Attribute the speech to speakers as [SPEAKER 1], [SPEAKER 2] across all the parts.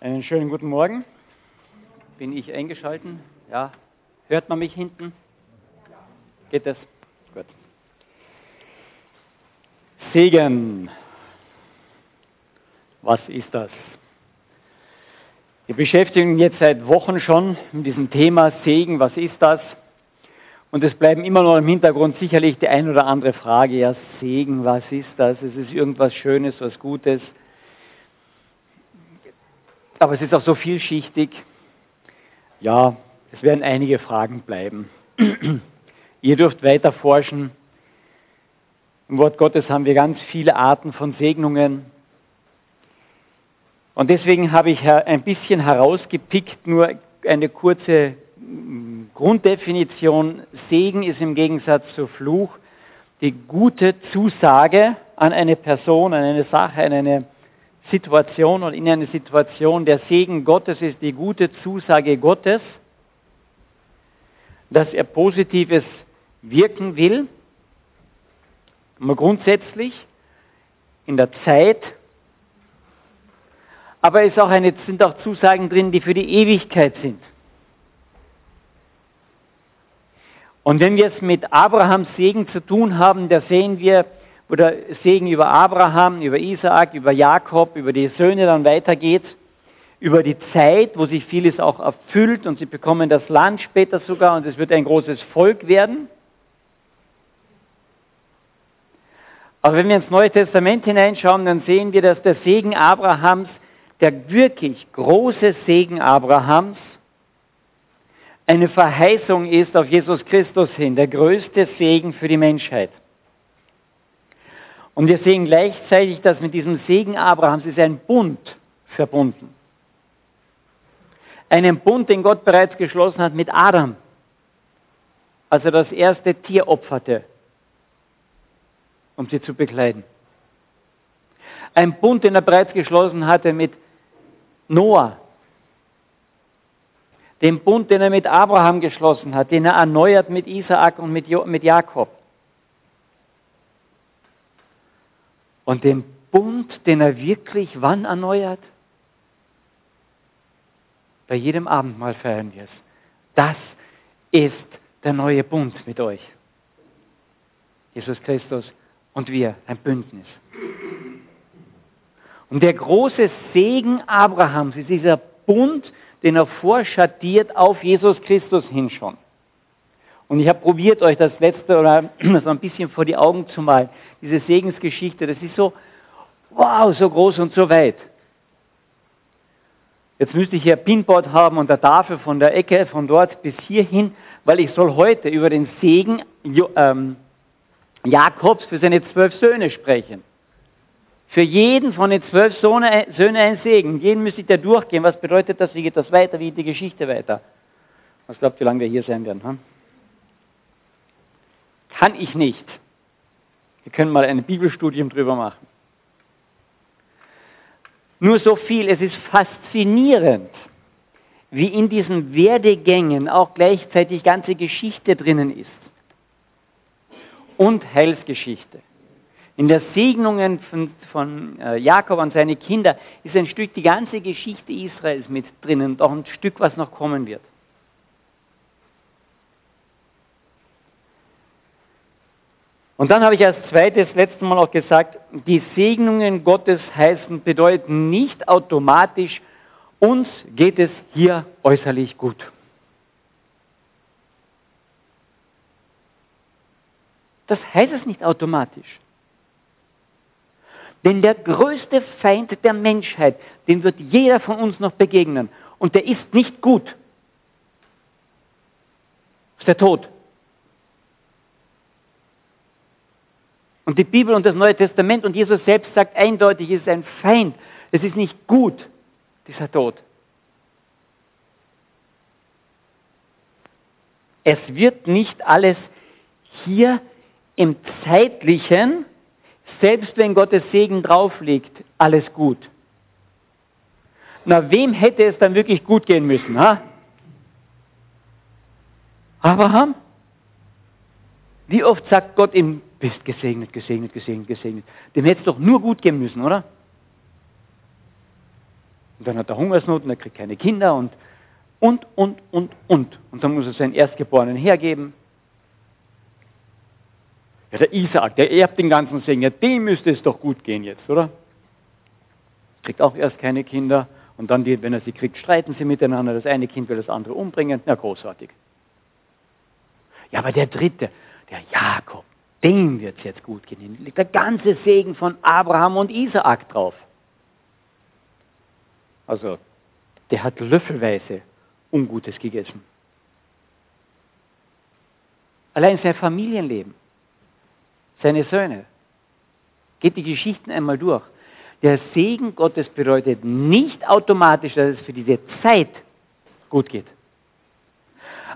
[SPEAKER 1] Einen schönen guten Morgen. Bin ich eingeschalten? Ja. Hört man mich hinten? Geht das? Gut. Segen. Was ist das? Wir beschäftigen uns jetzt seit Wochen schon mit diesem Thema Segen. Was ist das? Und es bleiben immer noch im Hintergrund sicherlich die ein oder andere Frage. Ja, Segen, was ist das? Es ist irgendwas Schönes, was Gutes. Aber es ist auch so vielschichtig. Ja, es werden einige Fragen bleiben. Ihr dürft weiter forschen. Im Wort Gottes haben wir ganz viele Arten von Segnungen. Und deswegen habe ich ein bisschen herausgepickt, nur eine kurze Grunddefinition, Segen ist im Gegensatz zu Fluch die gute Zusage an eine Person, an eine Sache, an eine Situation und in eine Situation. Der Segen Gottes ist die gute Zusage Gottes, dass er Positives wirken will, mal grundsätzlich in der Zeit, aber es sind auch Zusagen drin, die für die Ewigkeit sind. Und wenn wir es mit Abrahams Segen zu tun haben, da sehen wir, wo der Segen über Abraham, über Isaak, über Jakob, über die Söhne dann weitergeht, über die Zeit, wo sich vieles auch erfüllt und sie bekommen das Land später sogar und es wird ein großes Volk werden. Aber wenn wir ins Neue Testament hineinschauen, dann sehen wir, dass der Segen Abrahams, der wirklich große Segen Abrahams, eine Verheißung ist auf Jesus Christus hin, der größte Segen für die Menschheit. Und wir sehen gleichzeitig, dass mit diesem Segen Abrahams ist ein Bund verbunden. Einen Bund, den Gott bereits geschlossen hat mit Adam, als er das erste Tier opferte, um sie zu bekleiden. Ein Bund, den er bereits geschlossen hatte mit Noah, den Bund, den er mit Abraham geschlossen hat, den er erneuert mit Isaak und mit, jo mit Jakob. Und den Bund, den er wirklich wann erneuert? Bei jedem Abendmahl feiern wir es. Das ist der neue Bund mit euch. Jesus Christus und wir, ein Bündnis. Und der große Segen Abrahams ist dieser Bund, den er vorschattiert auf Jesus Christus hin schon. Und ich habe probiert, euch das letzte oder so ein bisschen vor die Augen zu malen. Diese Segensgeschichte, das ist so, wow, so groß und so weit. Jetzt müsste ich hier Pinboard haben und der Tafel von der Ecke von dort bis hierhin, weil ich soll heute über den Segen ähm, Jakobs für seine zwölf Söhne sprechen. Für jeden von den zwölf Söhnen ein Segen. Jeden müsste ich da durchgehen. Was bedeutet das? Wie geht das weiter? Wie geht die Geschichte weiter? Was glaubt, wie lange wir hier sein werden? Hm? Kann ich nicht. Wir können mal ein Bibelstudium drüber machen. Nur so viel, es ist faszinierend, wie in diesen Werdegängen auch gleichzeitig ganze Geschichte drinnen ist. Und Heilsgeschichte. In der Segnungen von, von äh, Jakob an seine Kinder ist ein Stück die ganze Geschichte Israels mit drinnen und auch ein Stück, was noch kommen wird. Und dann habe ich als zweites letztes Mal auch gesagt, die Segnungen Gottes heißen, bedeuten nicht automatisch, uns geht es hier äußerlich gut. Das heißt es nicht automatisch. Denn der größte Feind der Menschheit, den wird jeder von uns noch begegnen. Und der ist nicht gut. Das ist der Tod. Und die Bibel und das Neue Testament und Jesus selbst sagt eindeutig, es ist ein Feind. Es ist nicht gut, dieser Tod. Es wird nicht alles hier im zeitlichen selbst wenn Gottes Segen drauf liegt, alles gut. Na, wem hätte es dann wirklich gut gehen müssen? Ha? Abraham? Wie oft sagt Gott ihm, bist gesegnet, gesegnet, gesegnet, gesegnet. Dem hätte es doch nur gut gehen müssen, oder? Und dann hat er Hungersnot und er kriegt keine Kinder und, und, und, und, und. Und dann muss er seinen Erstgeborenen hergeben. Ja, der Isaak, der erbt den ganzen Segen. Ja, dem müsste es doch gut gehen jetzt, oder? Kriegt auch erst keine Kinder. Und dann, wenn er sie kriegt, streiten sie miteinander. Das eine Kind will das andere umbringen. Na, großartig. Ja, aber der dritte, der Jakob, dem wird es jetzt gut gehen. Da liegt der ganze Segen von Abraham und Isaak drauf. Also, der hat löffelweise Ungutes gegessen. Allein sein Familienleben, seine Söhne. Geht die Geschichten einmal durch. Der Segen Gottes bedeutet nicht automatisch, dass es für diese Zeit gut geht.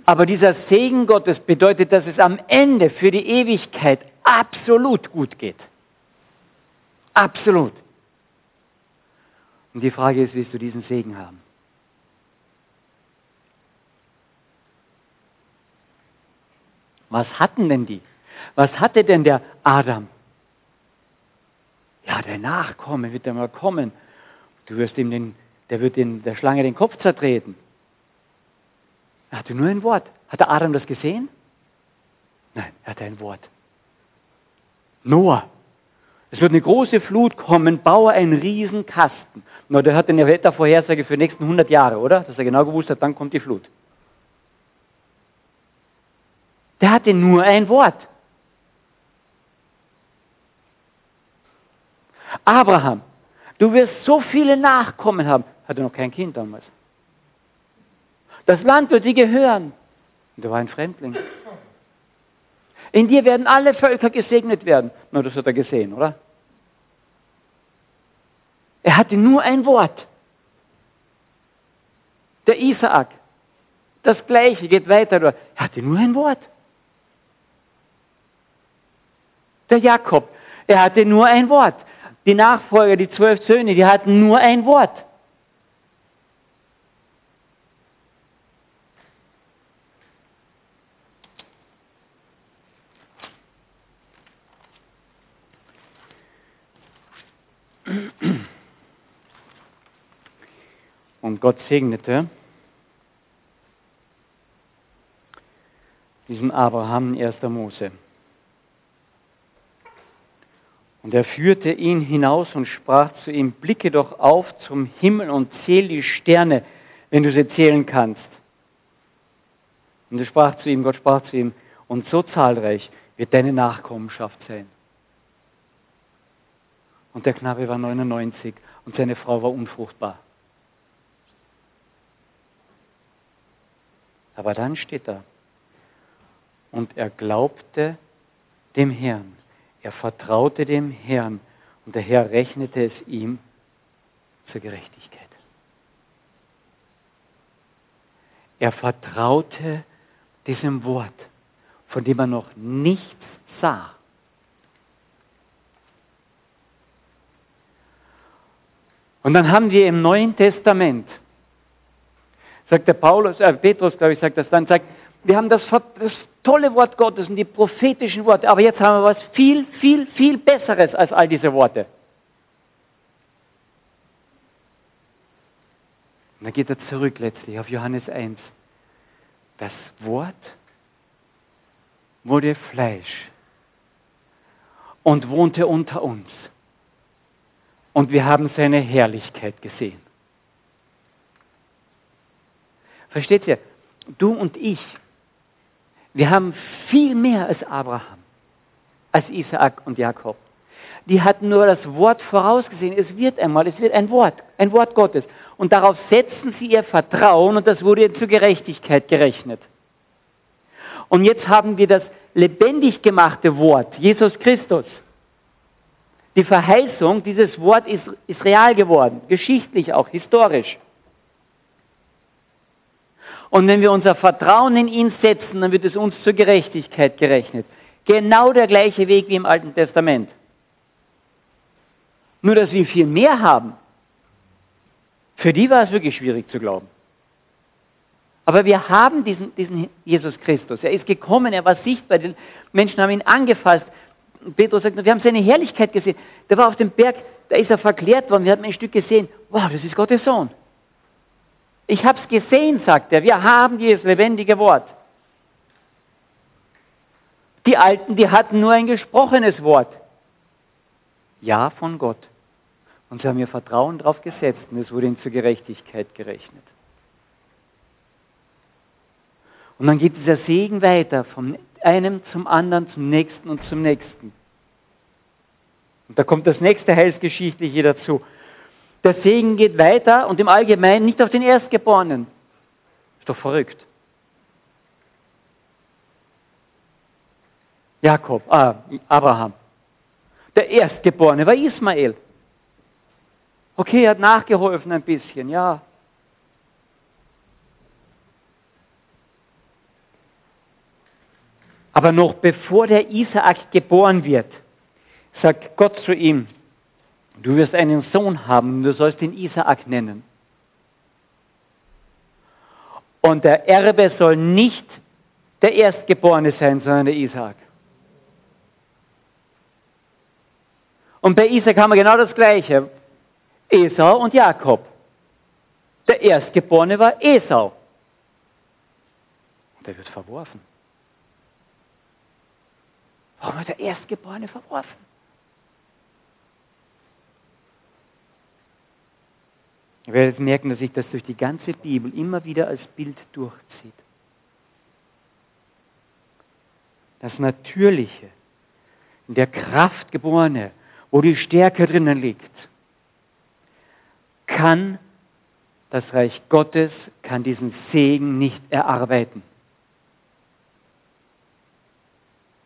[SPEAKER 1] Aber dieser Segen Gottes bedeutet, dass es am Ende für die Ewigkeit absolut gut geht. Absolut. Und die Frage ist, willst du diesen Segen haben? Was hatten denn die? Was hatte denn der Adam? Ja, der Nachkomme wird einmal kommen. Du wirst ihm den, der wird den, der Schlange den Kopf zertreten. Er hatte nur ein Wort. Hat der Adam das gesehen? Nein, er hatte ein Wort. Noah, es wird eine große Flut kommen, baue einen Riesenkasten. Na, der hat eine Wettervorhersage für die nächsten 100 Jahre, oder? Dass er genau gewusst hat, dann kommt die Flut. Der hatte nur ein Wort. Abraham, du wirst so viele Nachkommen haben. Hatte noch kein Kind damals. Das Land wird dir gehören. Und er war ein Fremdling. In dir werden alle Völker gesegnet werden. Na, das hat er gesehen, oder? Er hatte nur ein Wort. Der Isaak, das Gleiche geht weiter. Er hatte nur ein Wort. Der Jakob, er hatte nur ein Wort. Die Nachfolger, die zwölf Söhne, die hatten nur ein Wort. Und Gott segnete diesen Abraham in 1. Mose. Und er führte ihn hinaus und sprach zu ihm, blicke doch auf zum Himmel und zähl die Sterne, wenn du sie zählen kannst. Und er sprach zu ihm, Gott sprach zu ihm, und so zahlreich wird deine Nachkommenschaft sein. Und der Knabe war 99 und seine Frau war unfruchtbar. Aber dann steht da, und er glaubte dem Herrn. Er vertraute dem Herrn und der Herr rechnete es ihm zur Gerechtigkeit. Er vertraute diesem Wort, von dem er noch nichts sah. Und dann haben wir im Neuen Testament sagt der Paulus, äh, Petrus, glaube ich, sagt das dann, sagt, wir haben das, das tolle Wort Gottes und die prophetischen Worte, aber jetzt haben wir was viel, viel, viel Besseres als all diese Worte. Und dann geht er zurück letztlich auf Johannes 1. Das Wort wurde Fleisch und wohnte unter uns. Und wir haben seine Herrlichkeit gesehen. Versteht ihr? Du und ich, wir haben viel mehr als Abraham, als Isaak und Jakob. Die hatten nur das Wort vorausgesehen. Es wird einmal, es wird ein Wort, ein Wort Gottes. Und darauf setzen sie ihr Vertrauen und das wurde ihnen zur Gerechtigkeit gerechnet. Und jetzt haben wir das lebendig gemachte Wort, Jesus Christus. Die Verheißung, dieses Wort ist, ist real geworden, geschichtlich auch, historisch. Und wenn wir unser Vertrauen in ihn setzen, dann wird es uns zur Gerechtigkeit gerechnet. Genau der gleiche Weg wie im Alten Testament. Nur, dass wir viel mehr haben. Für die war es wirklich schwierig zu glauben. Aber wir haben diesen, diesen Jesus Christus. Er ist gekommen, er war sichtbar, die Menschen haben ihn angefasst. Petrus sagt, wir haben seine Herrlichkeit gesehen. Der war auf dem Berg, da ist er verklärt worden, wir haben ein Stück gesehen. Wow, das ist Gottes Sohn. Ich habe es gesehen, sagt er. Wir haben dieses lebendige Wort. Die Alten, die hatten nur ein gesprochenes Wort. Ja von Gott. Und sie haben ihr Vertrauen darauf gesetzt und es wurde ihnen zur Gerechtigkeit gerechnet. Und dann geht dieser Segen weiter, vom einem zum anderen, zum nächsten und zum nächsten. Und da kommt das nächste Heilsgeschichtliche dazu. Der Segen geht weiter und im Allgemeinen nicht auf den Erstgeborenen. Ist doch verrückt. Jakob, ah, Abraham. Der Erstgeborene war Ismael. Okay, er hat nachgeholfen ein bisschen, ja. Aber noch bevor der Isaak geboren wird, sagt Gott zu ihm, du wirst einen Sohn haben, du sollst ihn Isaak nennen. Und der Erbe soll nicht der Erstgeborene sein, sondern der Isaak. Und bei Isaac haben wir genau das Gleiche. Esau und Jakob. Der Erstgeborene war Esau. Und er wird verworfen. Warum wird der Erstgeborene verworfen? Ihr werdet merken, dass sich das durch die ganze Bibel immer wieder als Bild durchzieht. Das Natürliche, in der Kraft geborene, wo die Stärke drinnen liegt, kann das Reich Gottes, kann diesen Segen nicht erarbeiten.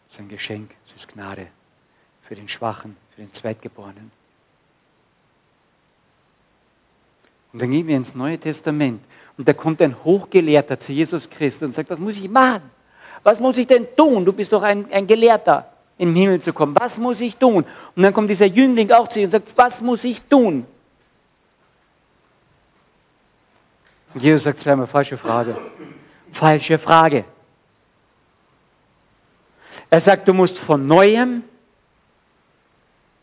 [SPEAKER 1] Es ist ein Geschenk, es ist Gnade für den Schwachen, für den Zweitgeborenen. Und dann gehen wir ins Neue Testament und da kommt ein Hochgelehrter zu Jesus Christus und sagt, was muss ich machen? Was muss ich denn tun? Du bist doch ein, ein Gelehrter im Himmel zu kommen. Was muss ich tun? Und dann kommt dieser Jüngling auch zu ihm und sagt, was muss ich tun? Und Jesus sagt zweimal, falsche Frage. Falsche Frage. Er sagt, du musst von neuem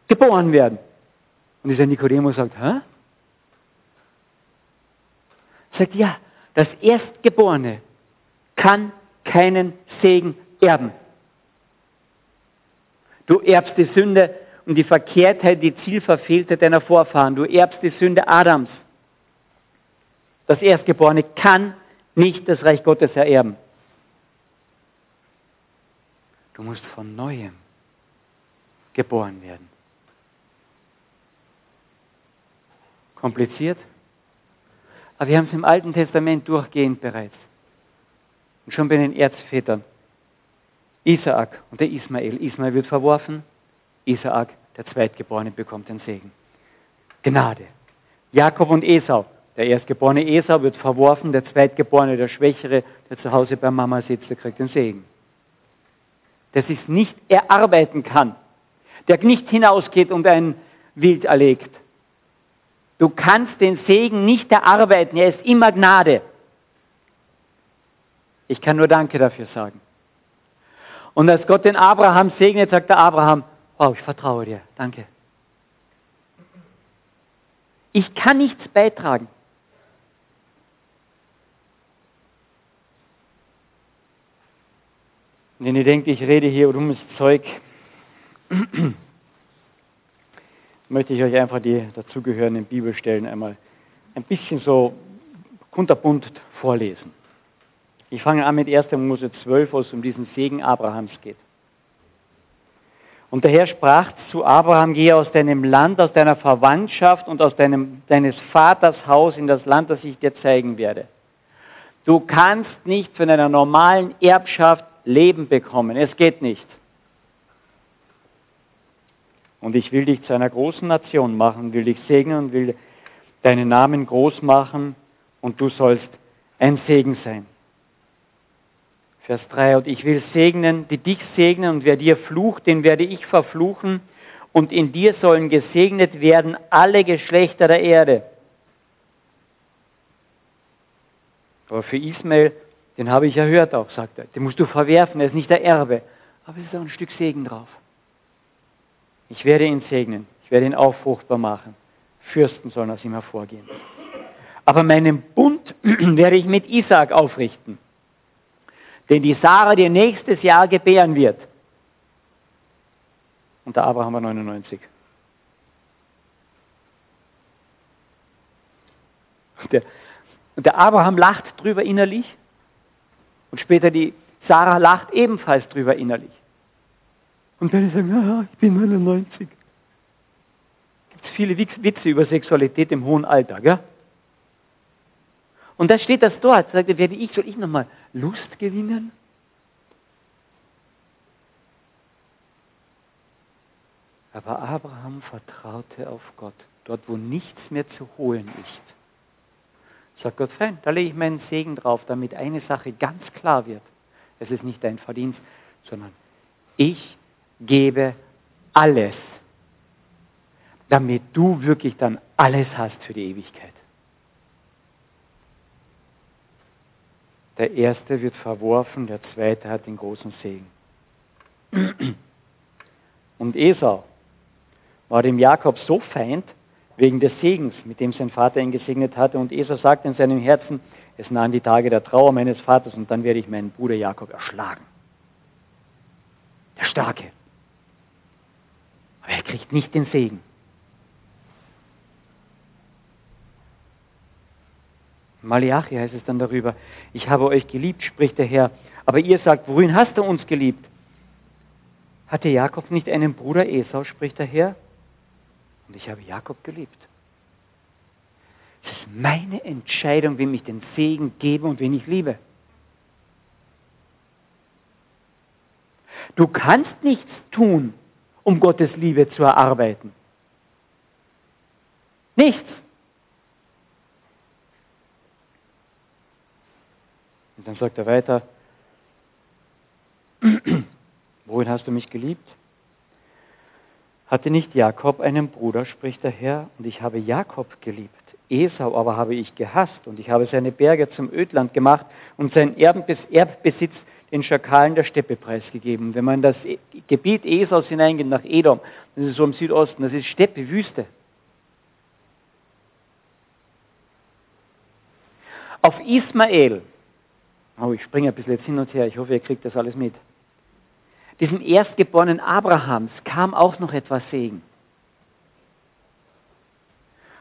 [SPEAKER 1] geboren werden. Und dieser Nikodemus sagt, hä? Sagt, ja, das Erstgeborene kann keinen Segen erben. Du erbst die Sünde und die Verkehrtheit, die Zielverfehltheit deiner Vorfahren. Du erbst die Sünde Adams. Das Erstgeborene kann nicht das Reich Gottes ererben. Du musst von neuem geboren werden. Kompliziert? Aber wir haben es im Alten Testament durchgehend bereits. Und schon bei den Erzvätern. Isaak und der Ismael. Ismael wird verworfen, Isaak, der Zweitgeborene, bekommt den Segen. Gnade. Jakob und Esau. Der erstgeborene Esau wird verworfen, der Zweitgeborene, der Schwächere, der zu Hause bei Mama sitzt, der kriegt den Segen. Der sich nicht erarbeiten kann, der nicht hinausgeht und ein Wild erlegt. Du kannst den Segen nicht erarbeiten, er ist immer Gnade. Ich kann nur Danke dafür sagen. Und als Gott den Abraham segnet, sagt der Abraham, wow, ich vertraue dir, danke. Ich kann nichts beitragen. Wenn ihr denkt, ich rede hier dummes Zeug, möchte ich euch einfach die dazugehörenden Bibelstellen einmal ein bisschen so kunterbunt vorlesen. Ich fange an mit 1. Mose 12, wo es um diesen Segen Abrahams geht. Und der Herr sprach zu Abraham, gehe aus deinem Land, aus deiner Verwandtschaft und aus deinem, deines Vaters Haus in das Land, das ich dir zeigen werde. Du kannst nicht von einer normalen Erbschaft Leben bekommen. Es geht nicht. Und ich will dich zu einer großen Nation machen, will dich segnen und will deinen Namen groß machen und du sollst ein Segen sein. Vers 3, und ich will segnen, die dich segnen, und wer dir flucht, den werde ich verfluchen, und in dir sollen gesegnet werden alle Geschlechter der Erde. Aber für Ismael, den habe ich erhört auch, sagt er, den musst du verwerfen, er ist nicht der Erbe, aber es ist auch ein Stück Segen drauf. Ich werde ihn segnen. Ich werde ihn auch fruchtbar machen. Fürsten sollen aus ihm hervorgehen. Aber meinen Bund werde ich mit Isaak aufrichten, den die Sarah dir nächstes Jahr gebären wird. Und der Abraham war 99. Und der, und der Abraham lacht drüber innerlich und später die Sarah lacht ebenfalls drüber innerlich. Und dann sagen, ja, ich bin 99. Gibt es viele Witze über Sexualität im hohen Alter, gell? Und da steht das dort, sagt er, werde ich, soll ich nochmal Lust gewinnen? Aber Abraham vertraute auf Gott, dort wo nichts mehr zu holen ist. Sagt Gott, fein, da lege ich meinen Segen drauf, damit eine Sache ganz klar wird. Es ist nicht dein Verdienst, sondern ich gebe alles, damit du wirklich dann alles hast für die Ewigkeit. Der erste wird verworfen, der zweite hat den großen Segen. Und Esau war dem Jakob so feind wegen des Segens, mit dem sein Vater ihn gesegnet hatte. Und Esau sagte in seinem Herzen, es nahen die Tage der Trauer meines Vaters und dann werde ich meinen Bruder Jakob erschlagen. Der Starke. Aber er kriegt nicht den Segen. Malachi heißt es dann darüber, ich habe euch geliebt, spricht der Herr. Aber ihr sagt, wohin hast du uns geliebt? Hatte Jakob nicht einen Bruder Esau, spricht der Herr? Und ich habe Jakob geliebt. Es ist meine Entscheidung, wem ich den Segen gebe und wen ich liebe. Du kannst nichts tun, um Gottes Liebe zu erarbeiten. Nichts. Und dann sagt er weiter, wohin hast du mich geliebt? Hatte nicht Jakob einen Bruder, spricht der Herr, und ich habe Jakob geliebt. Esau aber habe ich gehasst, und ich habe seine Berge zum Ödland gemacht und seinen Erbbesitz den Schakalen der Steppe preisgegeben. Wenn man das Gebiet Esaus hineingeht, nach Edom, das ist so im Südosten, das ist Steppe, Wüste. Auf Ismael, oh, ich springe ein bisschen jetzt hin und her, ich hoffe, ihr kriegt das alles mit diesem Erstgeborenen Abrahams kam auch noch etwas Segen.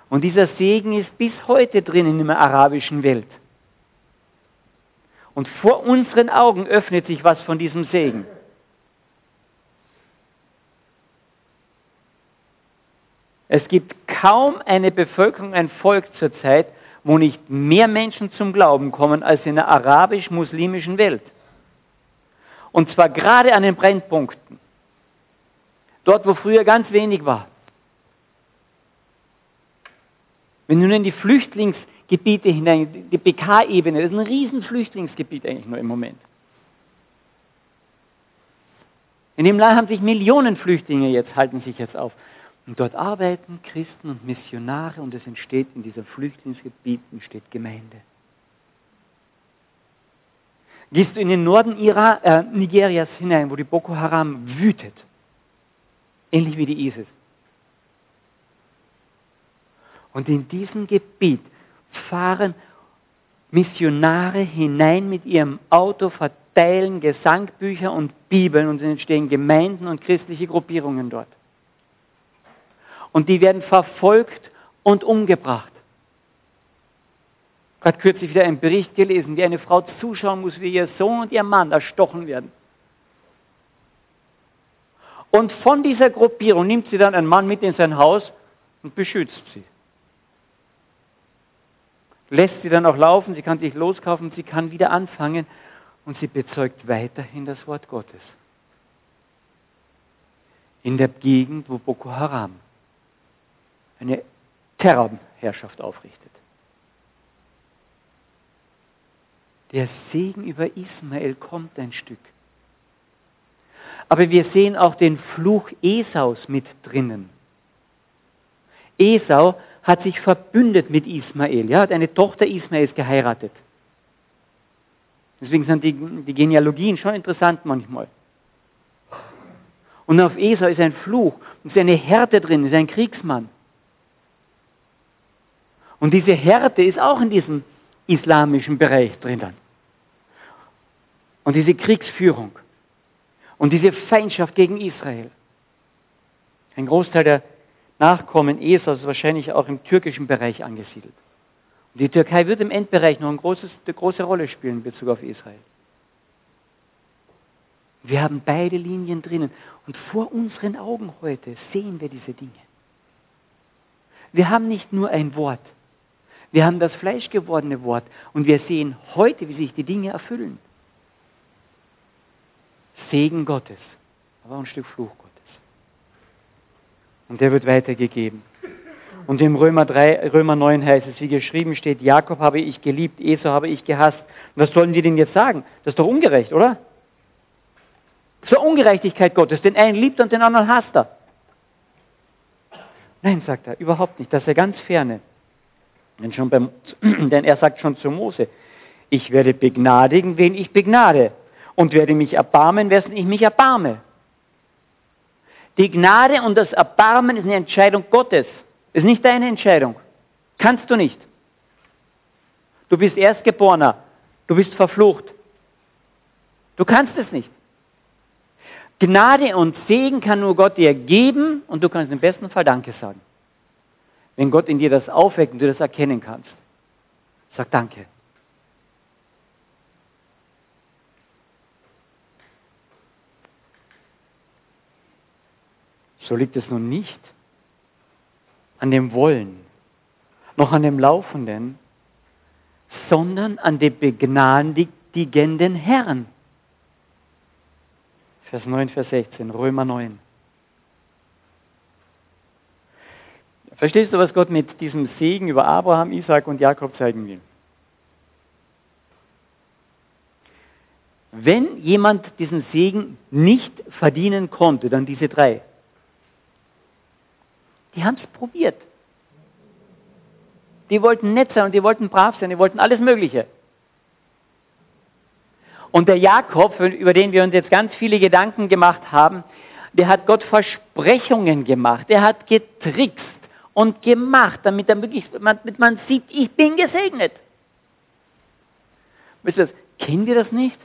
[SPEAKER 1] Und dieser Segen ist bis heute drin in der arabischen Welt. Und vor unseren Augen öffnet sich was von diesem Segen. Es gibt kaum eine Bevölkerung, ein Volk zurzeit, wo nicht mehr Menschen zum Glauben kommen als in der arabisch-muslimischen Welt. Und zwar gerade an den Brennpunkten. Dort, wo früher ganz wenig war. Wenn du nur in die Flüchtlingsgebiete hinein, die PK-Ebene, das ist ein riesen Flüchtlingsgebiet eigentlich nur im Moment. In dem Land haben sich Millionen Flüchtlinge jetzt, halten sich jetzt auf. Und dort arbeiten Christen und Missionare und es entsteht in dieser Flüchtlingsgebiet entsteht Gemeinde. Gehst du in den Norden Iran, äh, Nigerias hinein, wo die Boko Haram wütet, ähnlich wie die ISIS. Und in diesem Gebiet fahren Missionare hinein mit ihrem Auto, verteilen Gesangbücher und Bibeln und es entstehen Gemeinden und christliche Gruppierungen dort. Und die werden verfolgt und umgebracht gerade kürzlich wieder einen Bericht gelesen, wie eine Frau zuschauen muss, wie ihr Sohn und ihr Mann erstochen werden. Und von dieser Gruppierung nimmt sie dann einen Mann mit in sein Haus und beschützt sie. Lässt sie dann auch laufen, sie kann sich loskaufen, sie kann wieder anfangen und sie bezeugt weiterhin das Wort Gottes. In der Gegend, wo Boko Haram eine Terrorherrschaft aufrichtet. Der Segen über Ismael kommt ein Stück. Aber wir sehen auch den Fluch Esaus mit drinnen. Esau hat sich verbündet mit Ismael, ja, hat eine Tochter Ismaels geheiratet. Deswegen sind die, die Genealogien schon interessant manchmal. Und auf Esau ist ein Fluch ist eine Härte drin, ist ein Kriegsmann. Und diese Härte ist auch in diesem islamischen Bereich drinnen. Und diese Kriegsführung und diese Feindschaft gegen Israel. Ein Großteil der Nachkommen Esaus ist wahrscheinlich auch im türkischen Bereich angesiedelt. Und die Türkei wird im Endbereich noch eine, großes, eine große Rolle spielen in Bezug auf Israel. Wir haben beide Linien drinnen. Und vor unseren Augen heute sehen wir diese Dinge. Wir haben nicht nur ein Wort. Wir haben das fleischgewordene Wort. Und wir sehen heute, wie sich die Dinge erfüllen. Segen Gottes, aber ein Stück Fluch Gottes. Und der wird weitergegeben. Und im Römer, 3, Römer 9 heißt es, wie geschrieben steht, Jakob habe ich geliebt, Esau habe ich gehasst. Und was sollen die denn jetzt sagen? Das ist doch ungerecht, oder? Zur Ungerechtigkeit Gottes. Den einen liebt und den anderen hasst er. Nein, sagt er, überhaupt nicht. Das ist er ganz ferne. Denn, schon beim, denn er sagt schon zu Mose, ich werde begnadigen, wen ich begnade. Und werde mich erbarmen, wessen ich mich erbarme. Die Gnade und das Erbarmen ist eine Entscheidung Gottes. Ist nicht deine Entscheidung. Kannst du nicht. Du bist Erstgeborener. Du bist verflucht. Du kannst es nicht. Gnade und Segen kann nur Gott dir geben und du kannst im besten Fall Danke sagen. Wenn Gott in dir das aufweckt und du das erkennen kannst. Sag Danke. So liegt es nun nicht an dem Wollen, noch an dem Laufenden, sondern an dem begnadigenden Herrn. Vers 9, Vers 16, Römer 9. Verstehst du, was Gott mit diesem Segen über Abraham, Isaac und Jakob zeigen will? Wenn jemand diesen Segen nicht verdienen konnte, dann diese drei. Die haben es probiert. Die wollten nett sein und die wollten brav sein, die wollten alles Mögliche. Und der Jakob, über den wir uns jetzt ganz viele Gedanken gemacht haben, der hat Gott Versprechungen gemacht. Der hat getrickst und gemacht, damit, er wirklich, damit man sieht, ich bin gesegnet. Wisst ihr, kennen wir das nicht?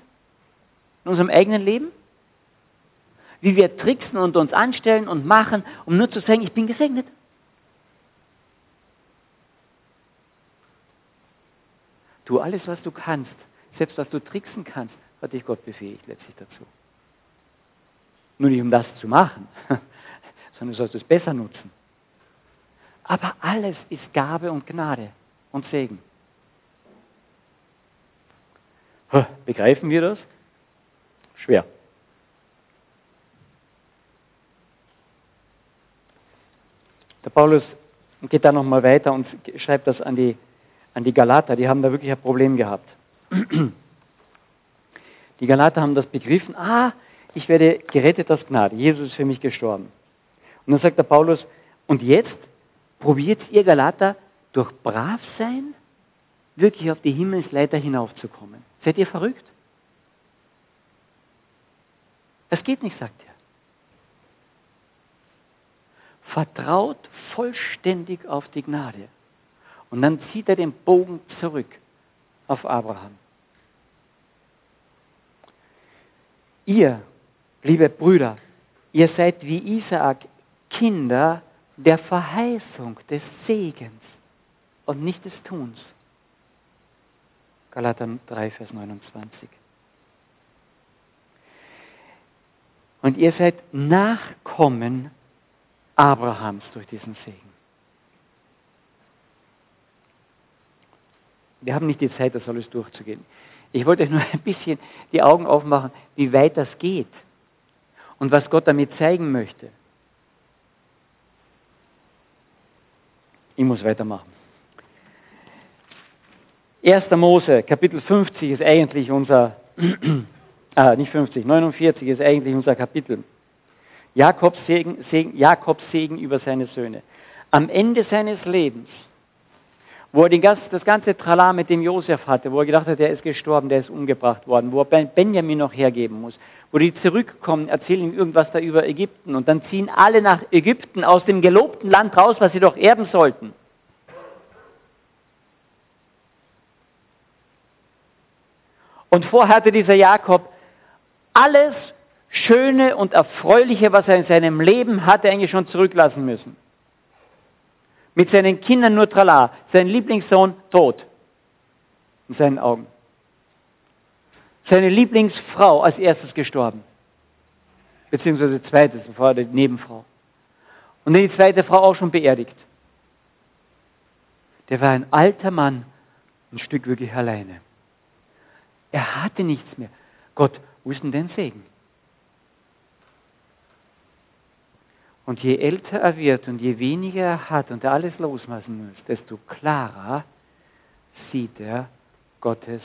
[SPEAKER 1] In unserem eigenen Leben? Wie wir tricksen und uns anstellen und machen, um nur zu sagen, ich bin gesegnet. Tu alles, was du kannst, selbst was du tricksen kannst, hat dich Gott befähigt letztlich dazu. Nur nicht um das zu machen, sondern du sollst es besser nutzen. Aber alles ist Gabe und Gnade und Segen. Begreifen wir das? Schwer. Der Paulus geht da nochmal weiter und schreibt das an die, an die Galater. Die haben da wirklich ein Problem gehabt. Die Galater haben das begriffen, ah, ich werde gerettet aus Gnade. Jesus ist für mich gestorben. Und dann sagt der Paulus, und jetzt probiert ihr Galater durch Bravsein wirklich auf die Himmelsleiter hinaufzukommen. Seid ihr verrückt? Das geht nicht, sagt er. Vertraut vollständig auf die Gnade. Und dann zieht er den Bogen zurück auf Abraham. Ihr, liebe Brüder, ihr seid wie Isaak Kinder der Verheißung, des Segens und nicht des Tuns. Galater 3, Vers 29. Und ihr seid Nachkommen Abrahams durch diesen Segen. Wir haben nicht die Zeit, das alles durchzugehen. Ich wollte euch nur ein bisschen die Augen aufmachen, wie weit das geht und was Gott damit zeigen möchte. Ich muss weitermachen. 1. Mose, Kapitel 50 ist eigentlich unser, ah, nicht 50, 49 ist eigentlich unser Kapitel. Jakobs Segen, Segen, Jakobs Segen über seine Söhne. Am Ende seines Lebens wo er das ganze Trala mit dem Josef hatte, wo er gedacht hat, der ist gestorben, der ist umgebracht worden, wo er Benjamin noch hergeben muss, wo die zurückkommen, erzählen ihm irgendwas da über Ägypten und dann ziehen alle nach Ägypten aus dem gelobten Land raus, was sie doch erben sollten. Und vorher hatte dieser Jakob alles Schöne und Erfreuliche, was er in seinem Leben hatte, eigentlich schon zurücklassen müssen. Mit seinen Kindern nur trala, sein Lieblingssohn tot in seinen Augen. Seine Lieblingsfrau als erstes gestorben. Beziehungsweise zweites, bevor die Nebenfrau. Und die zweite Frau auch schon beerdigt. Der war ein alter Mann, ein Stück wirklich alleine. Er hatte nichts mehr. Gott, wo ist denn dein Segen? Und je älter er wird und je weniger er hat und er alles loslassen muss, desto klarer sieht er Gottes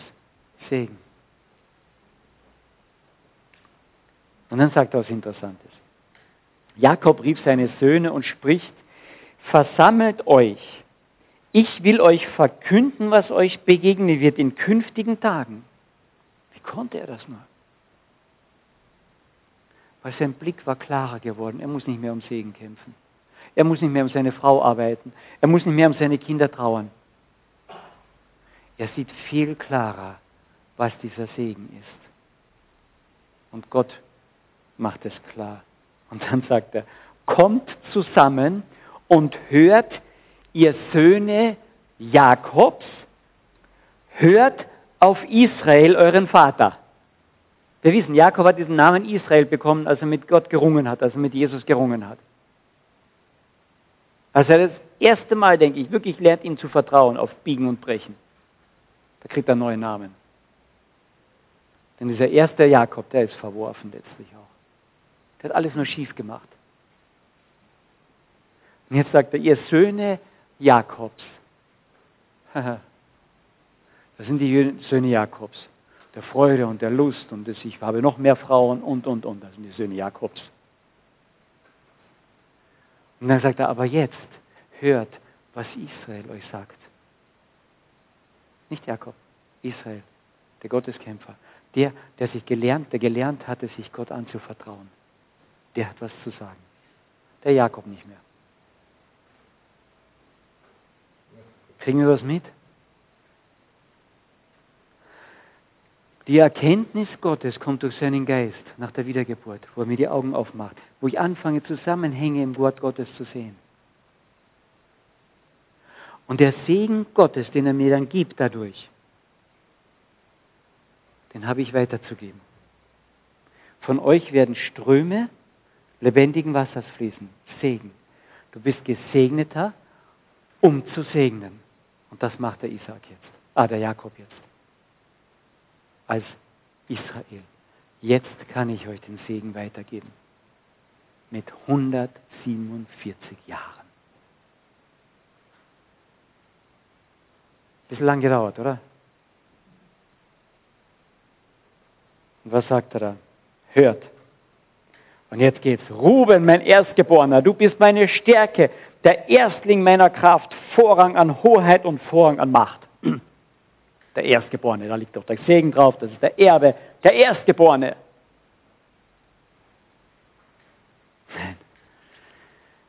[SPEAKER 1] Segen. Und dann sagt er was Interessantes. Jakob rief seine Söhne und spricht, versammelt euch. Ich will euch verkünden, was euch begegnen wird in künftigen Tagen. Wie konnte er das nur? Weil sein Blick war klarer geworden. Er muss nicht mehr um Segen kämpfen. Er muss nicht mehr um seine Frau arbeiten. Er muss nicht mehr um seine Kinder trauern. Er sieht viel klarer, was dieser Segen ist. Und Gott macht es klar. Und dann sagt er, kommt zusammen und hört, ihr Söhne Jakobs, hört auf Israel, euren Vater. Wir wissen, Jakob hat diesen Namen Israel bekommen, als er mit Gott gerungen hat, als er mit Jesus gerungen hat. Als er das erste Mal, denke ich, wirklich lernt, ihm zu vertrauen auf Biegen und Brechen. Da kriegt er einen neuen Namen. Denn dieser erste Jakob, der ist verworfen letztlich auch. Der hat alles nur schief gemacht. Und jetzt sagt er, ihr Söhne Jakobs. das sind die Söhne Jakobs der Freude und der Lust und des, ich habe noch mehr Frauen und, und, und. Das sind die Söhne Jakobs. Und dann sagt er, aber jetzt hört, was Israel euch sagt. Nicht Jakob, Israel, der Gotteskämpfer. Der, der sich gelernt, der gelernt hatte, sich Gott anzuvertrauen. Der hat was zu sagen. Der Jakob nicht mehr. Kriegen wir das mit? Die Erkenntnis Gottes kommt durch seinen Geist nach der Wiedergeburt, wo er mir die Augen aufmacht, wo ich anfange, Zusammenhänge im Wort Gottes zu sehen. Und der Segen Gottes, den er mir dann gibt dadurch, den habe ich weiterzugeben. Von euch werden Ströme lebendigen Wassers fließen. Segen. Du bist gesegneter, um zu segnen. Und das macht der Isaac jetzt. Ah, der Jakob jetzt als Israel. Jetzt kann ich euch den Segen weitergeben. Mit 147 Jahren. Bisschen lang gedauert, oder? Und was sagt er da? Hört. Und jetzt geht's. Ruben, mein Erstgeborener, du bist meine Stärke, der Erstling meiner Kraft, Vorrang an Hoheit und Vorrang an Macht der Erstgeborene. Da liegt doch der Segen drauf, das ist der Erbe, der Erstgeborene. Nein,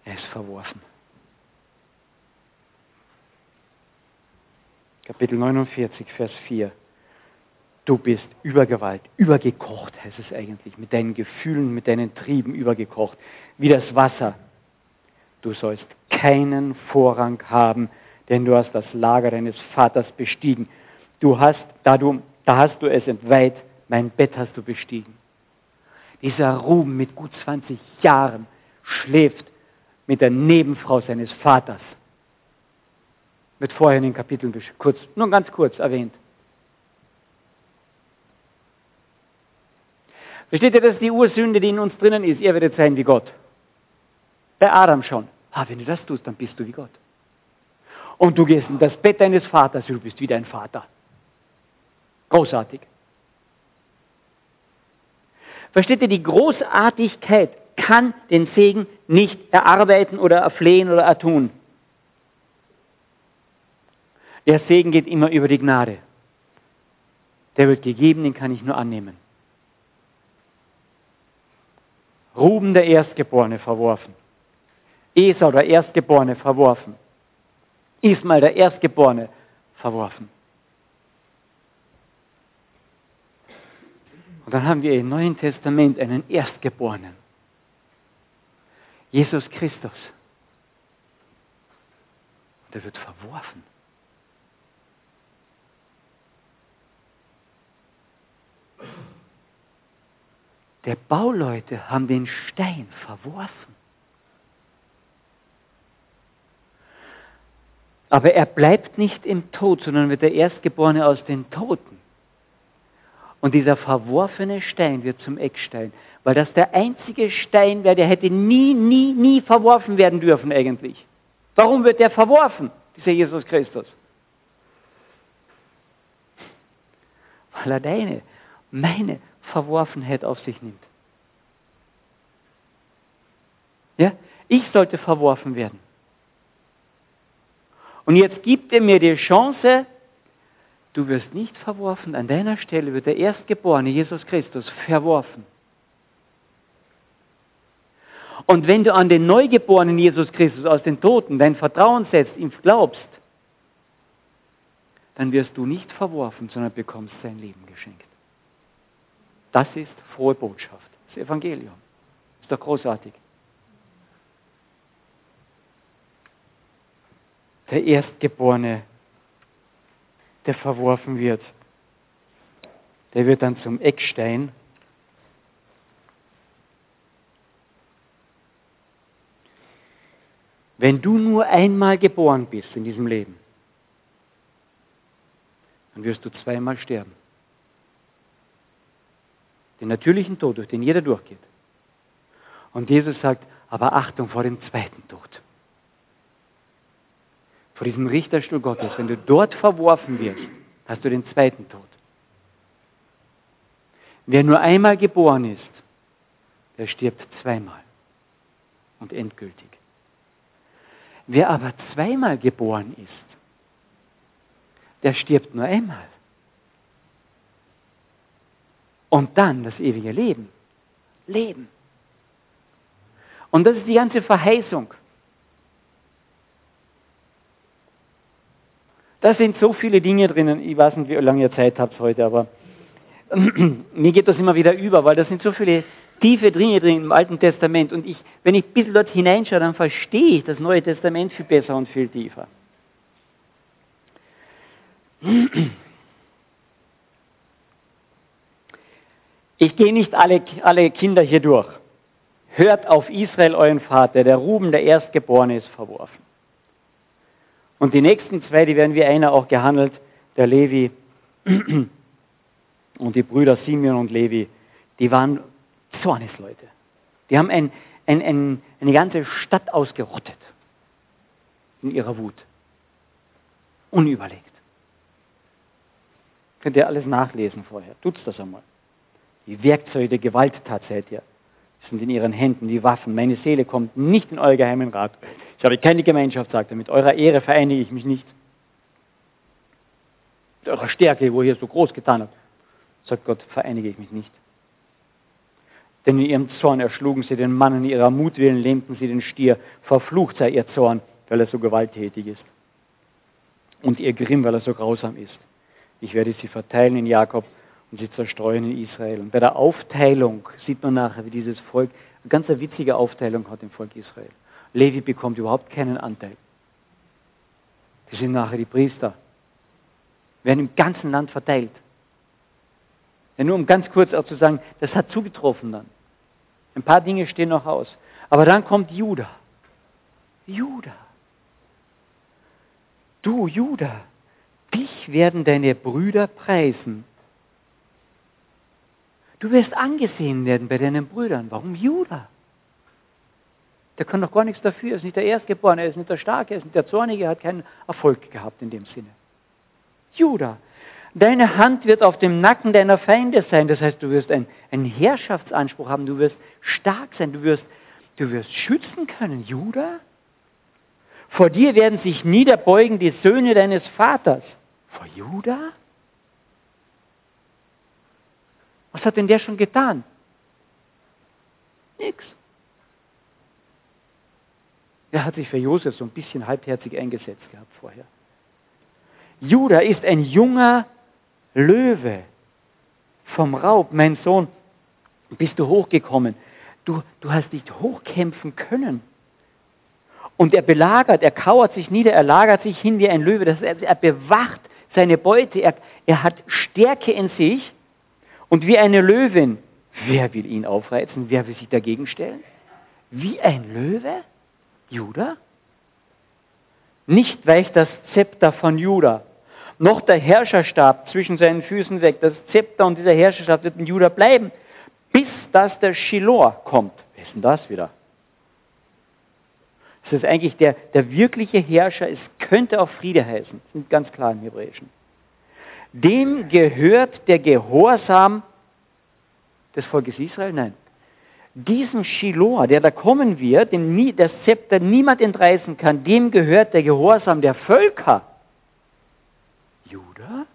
[SPEAKER 1] er ist verworfen. Kapitel 49, Vers 4. Du bist übergewalt, übergekocht heißt es eigentlich, mit deinen Gefühlen, mit deinen Trieben übergekocht, wie das Wasser. Du sollst keinen Vorrang haben, denn du hast das Lager deines Vaters bestiegen du hast, da, du, da hast du es entweiht, mein Bett hast du bestiegen. Dieser Ruben mit gut 20 Jahren schläft mit der Nebenfrau seines Vaters. Wird vorher in den Kapiteln kurz, nur ganz kurz erwähnt. Versteht ihr, das ist die Ursünde, die in uns drinnen ist? Ihr werdet sein wie Gott. Bei Adam schon. Ah, wenn du das tust, dann bist du wie Gott. Und du gehst in das Bett deines Vaters, du bist wie dein Vater. Großartig. Versteht ihr, die Großartigkeit kann den Segen nicht erarbeiten oder erflehen oder ertun. Der Segen geht immer über die Gnade. Der wird gegeben, den kann ich nur annehmen. Ruben der Erstgeborene verworfen. Esau der Erstgeborene verworfen. Ismael der Erstgeborene verworfen. Und dann haben wir im Neuen Testament einen Erstgeborenen. Jesus Christus. Der wird verworfen. Der Bauleute haben den Stein verworfen. Aber er bleibt nicht im Tod, sondern wird der Erstgeborene aus den Toten. Und dieser verworfene Stein wird zum Eckstein, weil das der einzige Stein wäre, der hätte nie, nie, nie verworfen werden dürfen eigentlich. Warum wird der verworfen, dieser Jesus Christus? Weil er deine, meine Verworfenheit auf sich nimmt. Ja? Ich sollte verworfen werden. Und jetzt gibt er mir die Chance, du wirst nicht verworfen, an deiner Stelle wird der Erstgeborene Jesus Christus verworfen. Und wenn du an den Neugeborenen Jesus Christus aus den Toten dein Vertrauen setzt, ihm glaubst, dann wirst du nicht verworfen, sondern bekommst sein Leben geschenkt. Das ist frohe Botschaft, das Evangelium. Ist doch großartig. Der Erstgeborene, der verworfen wird, der wird dann zum Eckstein. Wenn du nur einmal geboren bist in diesem Leben, dann wirst du zweimal sterben den natürlichen Tod, durch den jeder durchgeht. Und Jesus sagt, aber Achtung vor dem zweiten Tod. Vor diesem Richterstuhl Gottes. Wenn du dort verworfen wirst, hast du den zweiten Tod. Wer nur einmal geboren ist, der stirbt zweimal und endgültig. Wer aber zweimal geboren ist, der stirbt nur einmal und dann das ewige Leben. Leben. Und das ist die ganze Verheißung. Da sind so viele Dinge drinnen. Ich weiß nicht, wie lange ihr Zeit habt heute, aber mir geht das immer wieder über, weil da sind so viele tiefe Dinge drin im Alten Testament. Und ich, wenn ich ein bisschen dort hineinschaue, dann verstehe ich das Neue Testament viel besser und viel tiefer. Ich gehe nicht alle, alle Kinder hier durch. Hört auf Israel, euren Vater. Der Ruben, der Erstgeborene, ist verworfen. Und die nächsten zwei, die werden wie einer auch gehandelt, der Levi und die Brüder Simeon und Levi, die waren Zornesleute. Die haben ein, ein, ein, eine ganze Stadt ausgerottet in ihrer Wut. Unüberlegt. Könnt ihr alles nachlesen vorher. Tut's das einmal. Die Werkzeuge der Gewalttat seid ihr. Sind in ihren Händen die Waffen. Meine Seele kommt nicht in euer geheimen Rat. Ich habe keine Gemeinschaft, sagt er. Mit eurer Ehre vereinige ich mich nicht. Mit eurer Stärke, wo ihr so groß getan habt, sagt Gott, vereinige ich mich nicht. Denn in ihrem Zorn erschlugen sie den Mann, in ihrer Mutwillen lähmten sie den Stier. Verflucht sei ihr Zorn, weil er so gewalttätig ist. Und ihr Grimm, weil er so grausam ist. Ich werde sie verteilen in Jakob und sie zerstreuen in Israel. Und bei der Aufteilung sieht man nachher, wie dieses Volk eine ganz witzige Aufteilung hat im Volk Israel. Levi bekommt überhaupt keinen Anteil. Die sind nachher die Priester. Werden im ganzen Land verteilt. Ja, nur um ganz kurz auch zu sagen, das hat zugetroffen dann. Ein paar Dinge stehen noch aus. Aber dann kommt Judah. Judah. Du, Judah, dich werden deine Brüder preisen Du wirst angesehen werden bei deinen Brüdern. Warum Judah? Der kann doch gar nichts dafür. Er ist nicht der Erstgeborene, er ist nicht der Starke, er ist nicht der Zornige, er hat keinen Erfolg gehabt in dem Sinne. Judah, deine Hand wird auf dem Nacken deiner Feinde sein. Das heißt, du wirst einen, einen Herrschaftsanspruch haben, du wirst stark sein, du wirst, du wirst schützen können. Judah? Vor dir werden sich niederbeugen die Söhne deines Vaters. Vor Judah? Was hat denn der schon getan? Nix. Er hat sich für Josef so ein bisschen halbherzig eingesetzt gehabt vorher. Judah ist ein junger Löwe vom Raub. Mein Sohn, bist du hochgekommen. Du, du hast dich hochkämpfen können. Und er belagert, er kauert sich nieder, er lagert sich hin wie ein Löwe. Das, er, er bewacht seine Beute, er, er hat Stärke in sich. Und wie eine Löwin, wer will ihn aufreizen? Wer will sich dagegen stellen? Wie ein Löwe? Judah? Nicht weicht das Zepter von Judah, noch der Herrscherstab zwischen seinen Füßen weg. Das Zepter und dieser Herrscherstab wird in Judah bleiben, bis dass der Shilor kommt. Wer ist denn das wieder? Das ist eigentlich der, der wirkliche Herrscher. Es könnte auch Friede heißen. Das ist ganz klar im Hebräischen. Dem gehört der Gehorsam des Volkes Israel? Nein. Diesem Shiloh, der da kommen wird, dem nie, das Zepter niemand entreißen kann, dem gehört der Gehorsam der Völker. Judah?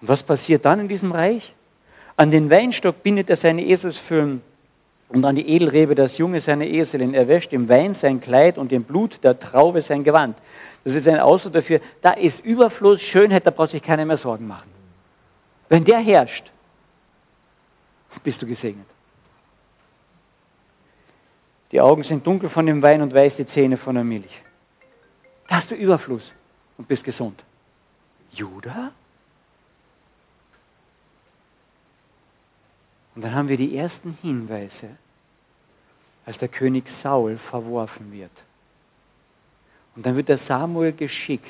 [SPEAKER 1] Und was passiert dann in diesem Reich? An den Weinstock bindet er seine Eselsfüllen und an die Edelrebe das Junge seine Eselin. Er wäscht im Wein sein Kleid und im Blut der Traube sein Gewand. Das ist ein Ausdruck dafür, da ist Überfluss, Schönheit, da braucht sich keiner mehr Sorgen machen. Wenn der herrscht, bist du gesegnet. Die Augen sind dunkel von dem Wein und weiß die Zähne von der Milch. Da hast du Überfluss und bist gesund. Judah? Und dann haben wir die ersten Hinweise, als der König Saul verworfen wird. Und dann wird der Samuel geschickt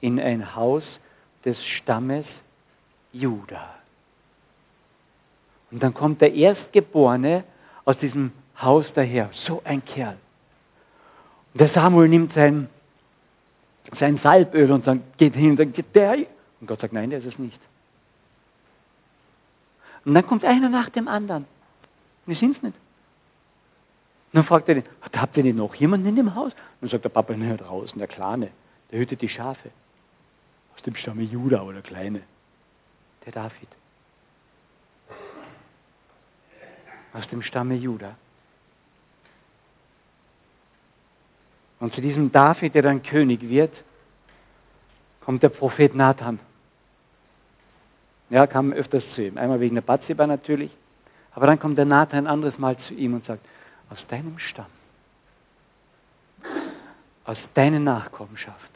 [SPEAKER 1] in ein Haus des Stammes Judah. Und dann kommt der Erstgeborene aus diesem Haus daher, so ein Kerl. Und der Samuel nimmt sein, sein Salböl und dann geht hin und sagt, der. Und Gott sagt, nein, der ist es nicht. Und dann kommt einer nach dem anderen. Und die sind es nicht. Dann fragt er den, habt ihr denn noch jemanden in dem Haus? Und dann sagt der Papa, ne, draußen, der Kleine, der hütet die Schafe. Aus dem Stamme Judah oder Kleine. Der David. Aus dem Stamme Judah. Und zu diesem David, der dann König wird, kommt der Prophet Nathan. Ja, kam öfters zu ihm. Einmal wegen der Bathseba natürlich. Aber dann kommt der Nathan ein anderes Mal zu ihm und sagt, aus deinem Stamm, aus deiner Nachkommenschaft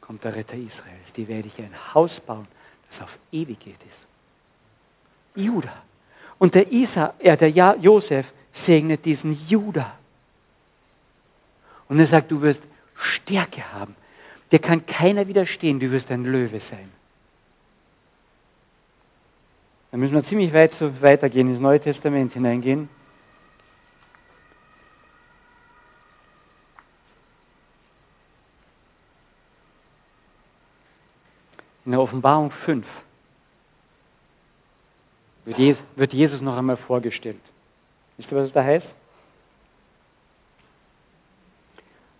[SPEAKER 1] kommt der Retter Israels. Die werde ich ein Haus bauen, das auf Ewigkeit ist. Judah. Und der Isa, ja, der Josef segnet diesen Judah. Und er sagt, du wirst Stärke haben. Dir kann keiner widerstehen, du wirst ein Löwe sein. Dann müssen wir ziemlich weit so weitergehen, ins Neue Testament hineingehen. In der Offenbarung 5 wird Jesus noch einmal vorgestellt. Wisst ihr, was es da heißt?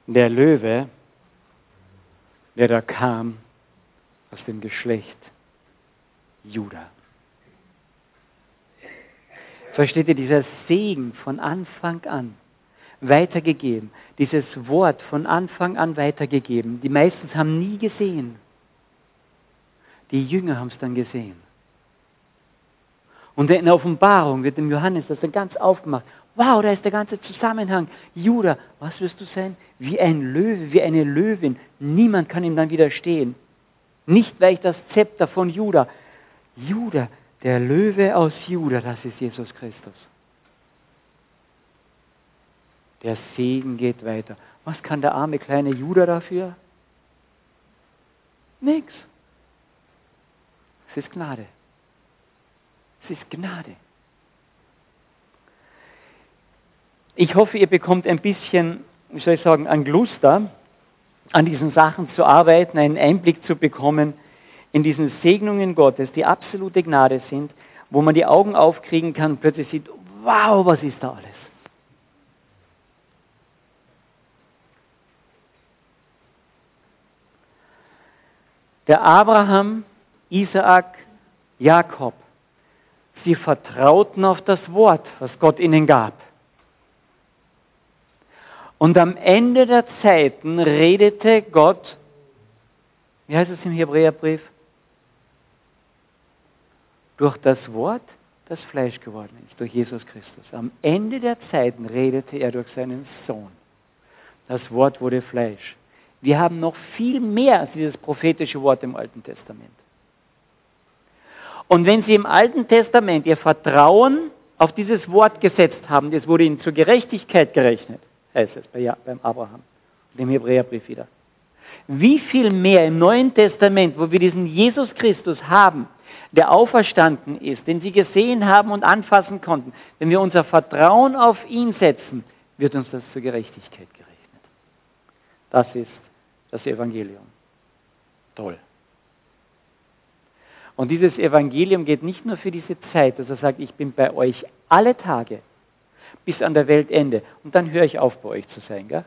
[SPEAKER 1] Der Löwe, der da kam aus dem Geschlecht Judah. Versteht ihr, dieser Segen von Anfang an weitergegeben, dieses Wort von Anfang an weitergegeben. Die meisten haben nie gesehen. Die Jünger haben es dann gesehen. Und in der Offenbarung wird dem Johannes das dann ganz aufgemacht. Wow, da ist der ganze Zusammenhang. Judah, was wirst du sein? Wie ein Löwe, wie eine Löwin. Niemand kann ihm dann widerstehen. Nicht weicht das Zepter von Judah. Judah, der Löwe aus Judah, das ist Jesus Christus. Der Segen geht weiter. Was kann der arme kleine Judah dafür? Nix. Es ist Gnade. Es ist Gnade. Ich hoffe, ihr bekommt ein bisschen, wie soll ich sagen, ein Gluster, an diesen Sachen zu arbeiten, einen Einblick zu bekommen in diesen Segnungen Gottes, die absolute Gnade sind, wo man die Augen aufkriegen kann plötzlich sieht, wow, was ist da alles? Der Abraham, Isaak, Jakob Sie vertrauten auf das Wort, was Gott ihnen gab. Und am Ende der Zeiten redete Gott, wie heißt es im Hebräerbrief? Durch das Wort, das Fleisch geworden ist, durch Jesus Christus. Am Ende der Zeiten redete er durch seinen Sohn. Das Wort wurde Fleisch. Wir haben noch viel mehr als dieses prophetische Wort im Alten Testament. Und wenn Sie im Alten Testament Ihr Vertrauen auf dieses Wort gesetzt haben, das wurde Ihnen zur Gerechtigkeit gerechnet, heißt es beim Abraham, dem Hebräerbrief wieder. Wie viel mehr im Neuen Testament, wo wir diesen Jesus Christus haben, der auferstanden ist, den Sie gesehen haben und anfassen konnten, wenn wir unser Vertrauen auf ihn setzen, wird uns das zur Gerechtigkeit gerechnet. Das ist das Evangelium. Toll. Und dieses Evangelium geht nicht nur für diese Zeit, dass er sagt, ich bin bei euch alle Tage bis an der Weltende. Und dann höre ich auf, bei euch zu sein. Gell?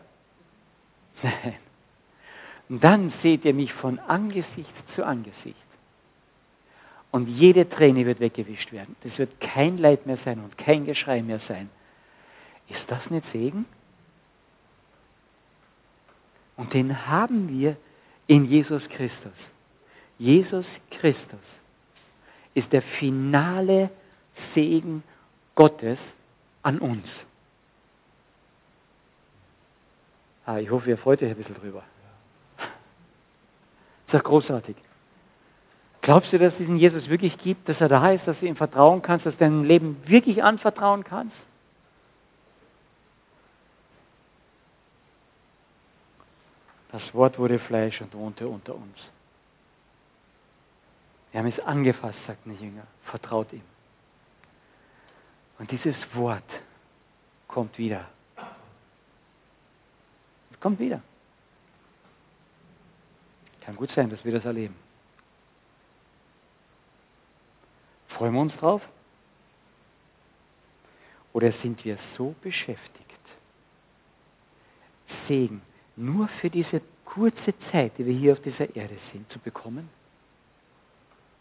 [SPEAKER 1] Nein. Und dann seht ihr mich von Angesicht zu Angesicht. Und jede Träne wird weggewischt werden. Das wird kein Leid mehr sein und kein Geschrei mehr sein. Ist das nicht Segen? Und den haben wir in Jesus Christus. Jesus Christus ist der finale Segen Gottes an uns. Ah, ich hoffe, ihr freut euch ein bisschen drüber. Das ist doch großartig. Glaubst du, dass es diesen Jesus wirklich gibt, dass er da ist, dass du ihm vertrauen kannst, dass du dein Leben wirklich anvertrauen kannst? Das Wort wurde Fleisch und wohnte unter uns. Wir haben es angefasst, sagt ein Jünger. Vertraut ihm. Und dieses Wort kommt wieder. Es kommt wieder. Kann gut sein, dass wir das erleben. Freuen wir uns drauf? Oder sind wir so beschäftigt, Segen nur für diese kurze Zeit, die wir hier auf dieser Erde sind, zu bekommen?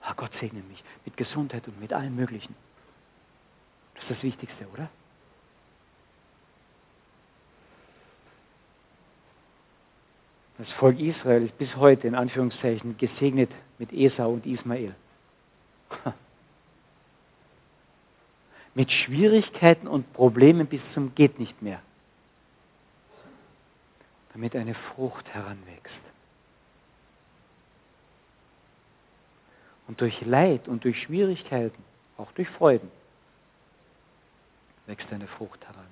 [SPEAKER 1] Oh, Gott segne mich mit Gesundheit und mit allem Möglichen. Das ist das Wichtigste, oder? Das Volk Israel ist bis heute in Anführungszeichen gesegnet mit Esau und Ismael. mit Schwierigkeiten und Problemen bis zum geht nicht mehr, damit eine Frucht heranwächst. Und durch Leid und durch Schwierigkeiten, auch durch Freuden, wächst eine Frucht heran.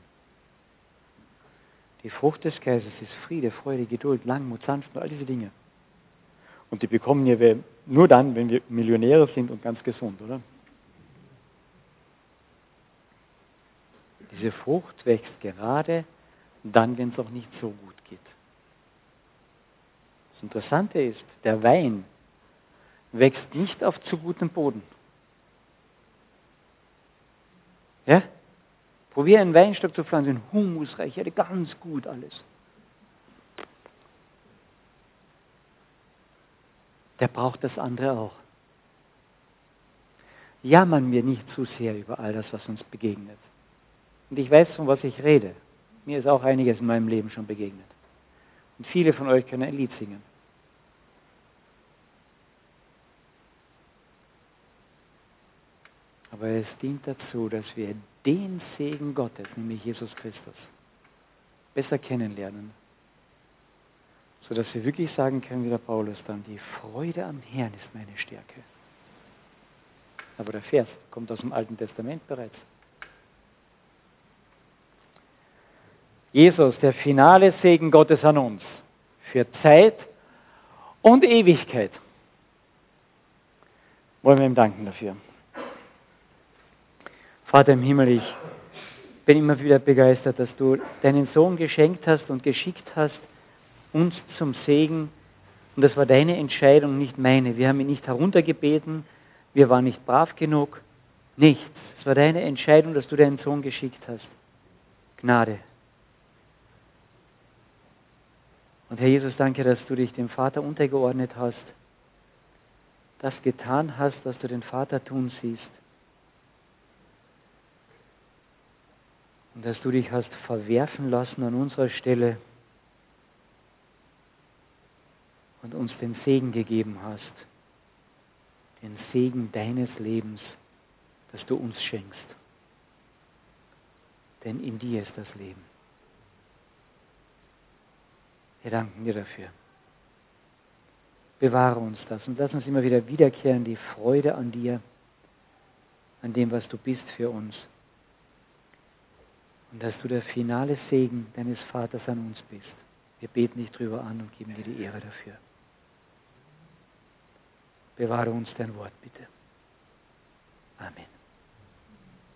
[SPEAKER 1] Die Frucht des Geistes ist Friede, Freude, Geduld, Langmut, Sanftmut, all diese Dinge. Und die bekommen wir nur dann, wenn wir Millionäre sind und ganz gesund, oder? Diese Frucht wächst gerade dann, wenn es auch nicht so gut geht. Das Interessante ist, der Wein wächst nicht auf zu gutem Boden. Ja? Probier einen Weinstock zu pflanzen, humusreich, ja, ganz gut alles. Der braucht das andere auch. Jammern wir nicht zu sehr über all das, was uns begegnet. Und ich weiß, von was ich rede. Mir ist auch einiges in meinem Leben schon begegnet. Und viele von euch können ein Lied singen. Aber es dient dazu, dass wir den Segen Gottes, nämlich Jesus Christus, besser kennenlernen, sodass wir wirklich sagen können, wie der Paulus dann, die Freude am Herrn ist meine Stärke. Aber der Vers kommt aus dem Alten Testament bereits. Jesus, der finale Segen Gottes an uns für Zeit und Ewigkeit. Wollen wir ihm danken dafür. Vater im Himmel, ich bin immer wieder begeistert, dass du deinen Sohn geschenkt hast und geschickt hast, uns zum Segen. Und das war deine Entscheidung, nicht meine. Wir haben ihn nicht heruntergebeten, wir waren nicht brav genug, nichts. Es war deine Entscheidung, dass du deinen Sohn geschickt hast. Gnade. Und Herr Jesus, danke, dass du dich dem Vater untergeordnet hast, das getan hast, was du den Vater tun siehst Und dass du dich hast verwerfen lassen an unserer Stelle und uns den Segen gegeben hast, den Segen deines Lebens, das du uns schenkst. Denn in dir ist das Leben. Wir danken dir dafür. Bewahre uns das und lass uns immer wieder wiederkehren, die Freude an dir, an dem, was du bist für uns. Und dass du der finale Segen deines Vaters an uns bist. Wir beten dich drüber an und geben dir die Ehre dafür. Bewahre uns dein Wort, bitte. Amen.